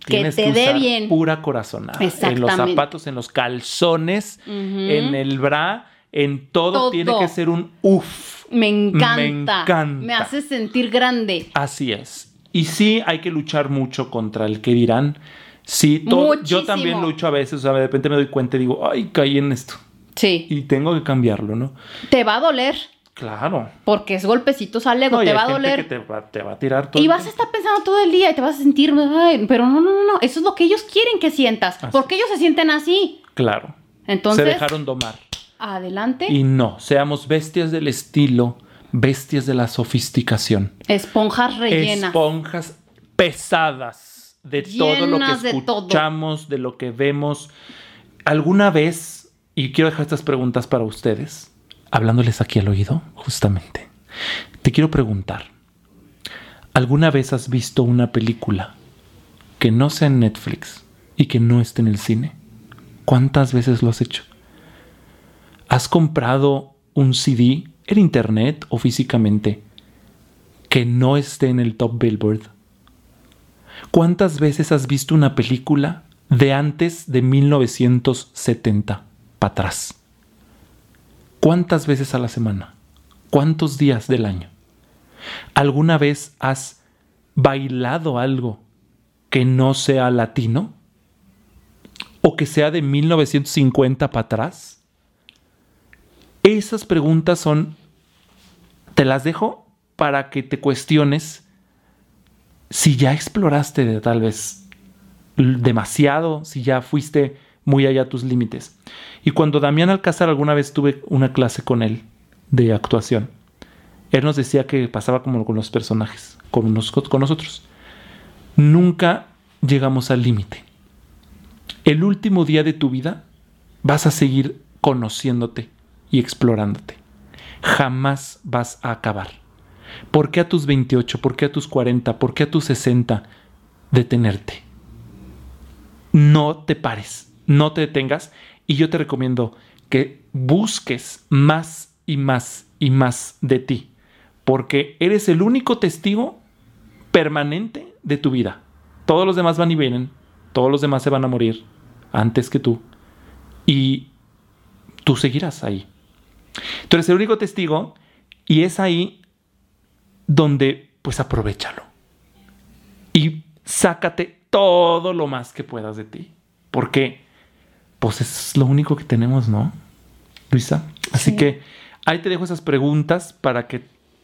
que Tienes te dé bien. Pura corazonada. En los zapatos, en los calzones, en el bra, en todo, Todo. tiene que ser un uff. Me encanta. Me encanta. Me hace sentir grande. Así es. Y sí hay que luchar mucho contra el que dirán. Sí, todo, yo también lucho a veces, o sea, de repente me doy cuenta y digo, ay, caí en esto. Sí. Y tengo que cambiarlo, ¿no? Te va a doler. Claro. Porque es golpecitos al ego, No, te va doler. te va, te va a tirar todo. Y vas a estar pensando todo el día y te vas a sentir, "Ay", pero no, no, no, no, eso es lo que ellos quieren que sientas, Así porque ellos se sienten así. Claro. Entonces, Se dejaron domar. Adelante, Y no, seamos bestias del estilo, bestias de la sofisticación. esponjas rellenas. Esponjas pesadas de todo lo que de escuchamos, de lo que vemos. ¿Alguna vez, y quiero dejar estas preguntas para ustedes, hablándoles aquí al oído, justamente, te quiero preguntar, ¿alguna vez has visto una película que no sea en Netflix y que no esté en el cine? ¿Cuántas veces lo has hecho? ¿Has comprado un CD en internet o físicamente que no esté en el top Billboard? ¿Cuántas veces has visto una película de antes de 1970 para atrás? ¿Cuántas veces a la semana? ¿Cuántos días del año? ¿Alguna vez has bailado algo que no sea latino? ¿O que sea de 1950 para atrás? Esas preguntas son, te las dejo para que te cuestiones si ya exploraste de tal vez demasiado, si ya fuiste muy allá tus límites. Y cuando Damián Alcázar alguna vez tuve una clase con él de actuación, él nos decía que pasaba como con los personajes, con nosotros. Nunca llegamos al límite. El último día de tu vida vas a seguir conociéndote y explorándote. Jamás vas a acabar. ¿Por qué a tus 28? ¿Por qué a tus 40? ¿Por qué a tus 60 detenerte? No te pares, no te detengas y yo te recomiendo que busques más y más y más de ti, porque eres el único testigo permanente de tu vida. Todos los demás van y vienen, todos los demás se van a morir antes que tú y tú seguirás ahí. Tú eres el único testigo y es ahí donde pues aprovechalo. Y sácate todo lo más que puedas de ti. Porque pues es lo único que tenemos, ¿no? Luisa. Así Sí. que ahí te dejo esas preguntas para que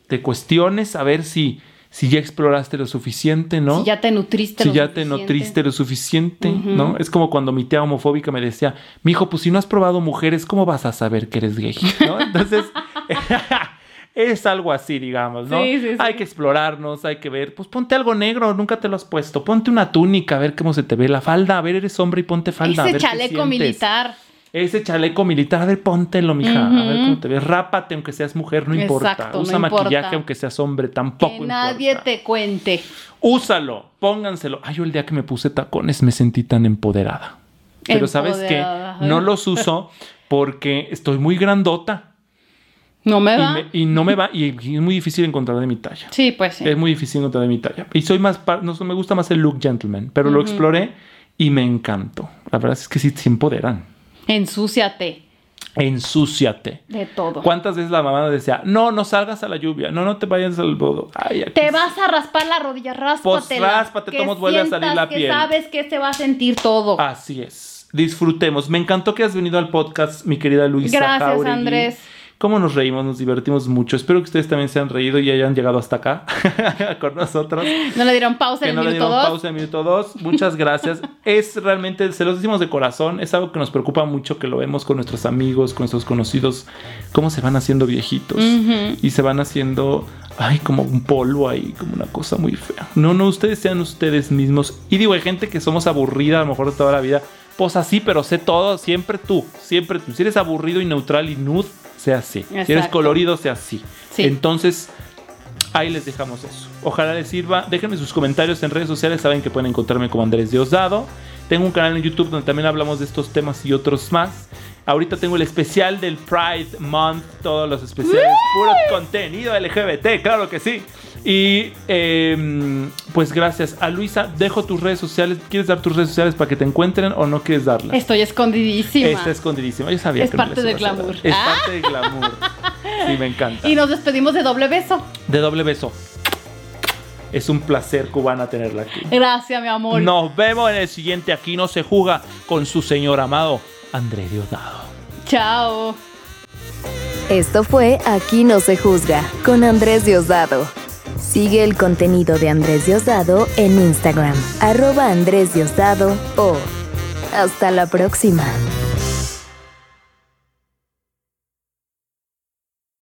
te cuestiones a ver si, si ya exploraste lo suficiente, ¿no? Si ya te nutriste. si lo ya te suficiente. nutriste lo suficiente. ¿no? Es como cuando mi tía homofóbica me decía, mi hijo, pues si no has probado mujeres, ¿cómo vas a saber que eres gay? ¿No? Entonces, es algo así, digamos, ¿no? Sí, sí, sí. Hay que explorarnos, hay que ver, pues ponte algo negro, nunca te lo has puesto, ponte una túnica, a ver cómo se te ve la falda, a ver, eres hombre y ponte falda. a Ese ver chaleco militar. Ese chaleco militar, a ver, póntelo, mija, a ver cómo te ves. Rápate aunque seas mujer, no importa. No Usa importa. maquillaje aunque seas hombre, tampoco Que nadie importa. te cuente. Úsalo, pónganselo. Ay, yo el día que me puse tacones me sentí tan empoderada. Pero sabes Empoderada. no los uso porque estoy muy grandota No me y, va. me- y no me va y, es muy difícil encontrar de mi talla. Sí, pues sí. Es muy difícil encontrar de mi talla. Y soy más, par- no, me gusta más el look gentleman, pero lo exploré y me encantó. La verdad es que sí se empoderan. Ensúciate Ensúciate. de todo. ¿Cuántas veces la mamá decía, no, no salgas a la lluvia, no, no te vayas al bodo? Ay, aquí Te vas a raspar la rodilla, ráspatela. ráspate, que todos vuelve a salir la que piel. sabes que se va a sentir todo. Así es. Disfrutemos. Me encantó que has venido al podcast, mi querida Luisa. Gracias, Jauregui. Andrés. Cómo nos reímos, nos divertimos mucho. Espero que ustedes también se han reído y hayan llegado hasta acá con nosotros. No le dieron pausa Que en no el le minuto dieron dos. pausa en el minuto dos. Muchas gracias. es realmente, se los decimos de corazón, es algo que nos preocupa mucho, que lo vemos con nuestros amigos, con nuestros conocidos, cómo se van haciendo viejitos. Y se van haciendo, ay, como un polvo ahí, como una cosa muy fea. No, no, ustedes sean ustedes mismos. Y digo, hay gente que somos aburrida a lo mejor de toda la vida. Pues así, pero sé todo, siempre tú, siempre tú. Si eres aburrido y neutral y nude, sea así. Si eres colorido, sea así. Sí. Entonces, Ahí les dejamos eso. Ojalá les sirva. Déjenme sus comentarios en redes sociales. Saben que pueden encontrarme como Andrés Diosdado. Tengo un canal en YouTube donde también hablamos de estos temas y otros más. Ahorita tengo el especial del Pride Month, todos los especiales, puro contenido LGBT, claro que sí. Y eh, pues gracias. A Luisa, dejo tus redes sociales. ¿Quieres dar tus redes sociales para que te encuentren o no quieres darlas? Estoy escondidísima. Está escondidísima. Yo sabía Es que no parte les del glamour. Es Ah. parte del glamour. Sí, me encanta. Y nos despedimos de doble beso. De doble beso. Es un placer cubana tenerla aquí. Gracias, mi amor. Nos vemos en el siguiente Aquí no se juega con su señor amado André Diosdado. Chao. Esto fue Aquí no se juzga con Andrés Diosdado. Sigue el contenido de Andrés Diosdado en Instagram, arroba Andrés Diosdado o hasta la próxima.